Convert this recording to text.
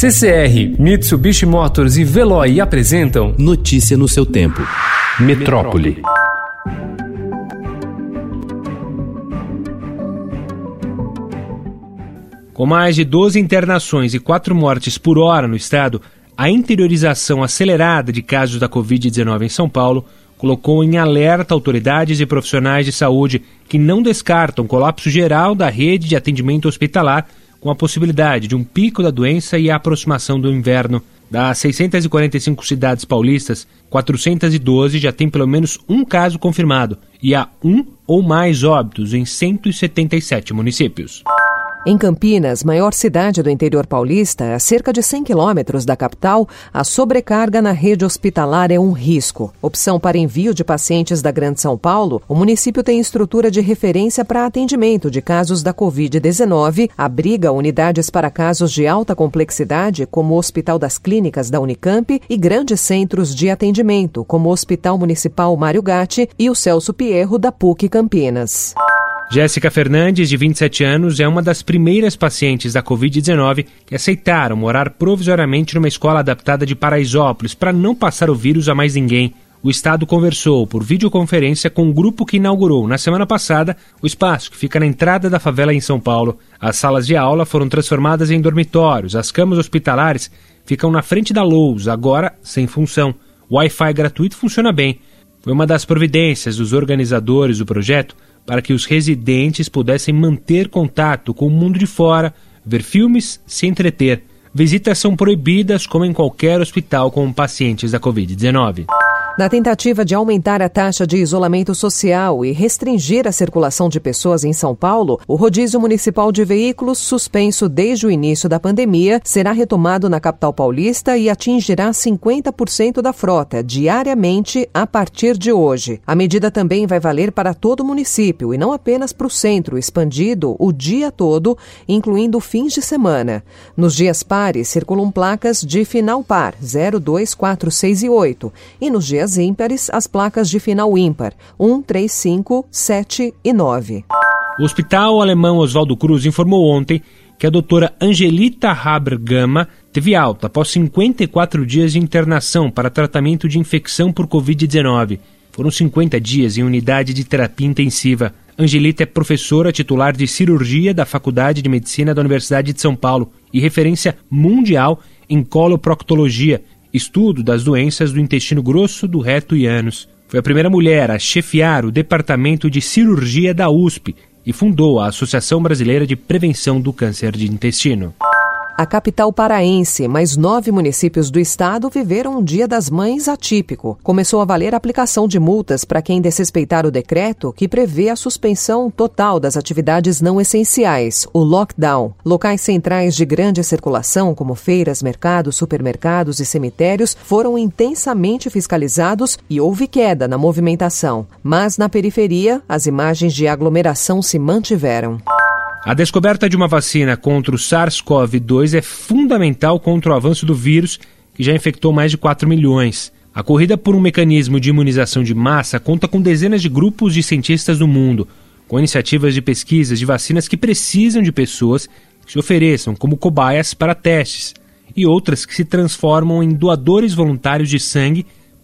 CCR, Mitsubishi Motors e Veloy apresentam Notícia no seu tempo. Metrópole. Com mais de 12 internações e 4 mortes por hora no estado, a interiorização acelerada de casos da Covid-19 em São Paulo colocou em alerta autoridades e profissionais de saúde que não descartam colapso geral da rede de atendimento hospitalar com a possibilidade de um pico da doença e a aproximação do inverno. Das 645 cidades paulistas, 412 já têm pelo menos um caso confirmado e há um ou mais óbitos em 177 municípios. Em Campinas, maior cidade do interior paulista, a cerca de 100 quilômetros da capital, a sobrecarga na rede hospitalar é um risco. Opção para envio de pacientes da Grande São Paulo, o município tem estrutura de referência para atendimento de casos da Covid-19, abriga unidades para casos de alta complexidade, como o Hospital das Clínicas da Unicamp, e grandes centros de atendimento, como o Hospital Municipal Mário Gatti e o Celso Pierro da PUC Campinas. Jéssica Fernandes, de 27 anos, é uma das primeiras pacientes da Covid-19 que aceitaram morar provisoriamente numa escola adaptada de Paraisópolis para não passar o vírus a mais ninguém. O Estado conversou por videoconferência com o um grupo que inaugurou na semana passada o espaço que fica na entrada da favela em São Paulo. As salas de aula foram transformadas em dormitórios, as camas hospitalares ficam na frente da lousa, agora sem função. O Wi-Fi gratuito funciona bem. Foi uma das providências dos organizadores do projeto para que os residentes pudessem manter contato com o mundo de fora, ver filmes, se entreter. Visitas são proibidas, como em qualquer hospital com pacientes da Covid-19. Na tentativa de aumentar a taxa de isolamento social e restringir a circulação de pessoas em São Paulo, o rodízio municipal de veículos, suspenso desde o início da pandemia, será retomado na capital paulista e atingirá 50% da frota diariamente a partir de hoje. A medida também vai valer para todo o município e não apenas para o centro, expandido o dia todo, incluindo fins de semana. Nos dias pares circulam placas de final par 0, 2, 4, 6 e 8 e nos dias ímpares as placas de final ímpar 1, 3, 5, 7 e 9. O Hospital Alemão Oswaldo Cruz informou ontem que a doutora Angelita Haber Gama teve alta após 54 dias de internação para tratamento de infecção por Covid-19. Foram 50 dias em unidade de terapia intensiva. Angelita é professora titular de cirurgia da Faculdade de Medicina da Universidade de São Paulo e referência mundial em coloproctologia estudo das doenças do intestino grosso, do reto e ânus. Foi a primeira mulher a chefiar o departamento de cirurgia da USP e fundou a Associação Brasileira de Prevenção do Câncer de Intestino. A capital paraense, mais nove municípios do estado viveram um Dia das Mães atípico. Começou a valer a aplicação de multas para quem desrespeitar o decreto que prevê a suspensão total das atividades não essenciais, o lockdown. Locais centrais de grande circulação, como feiras, mercados, supermercados e cemitérios, foram intensamente fiscalizados e houve queda na movimentação. Mas na periferia, as imagens de aglomeração se mantiveram. A descoberta de uma vacina contra o SARS-CoV-2 é fundamental contra o avanço do vírus, que já infectou mais de 4 milhões. A corrida por um mecanismo de imunização de massa conta com dezenas de grupos de cientistas do mundo, com iniciativas de pesquisas de vacinas que precisam de pessoas que se ofereçam como cobaias para testes, e outras que se transformam em doadores voluntários de sangue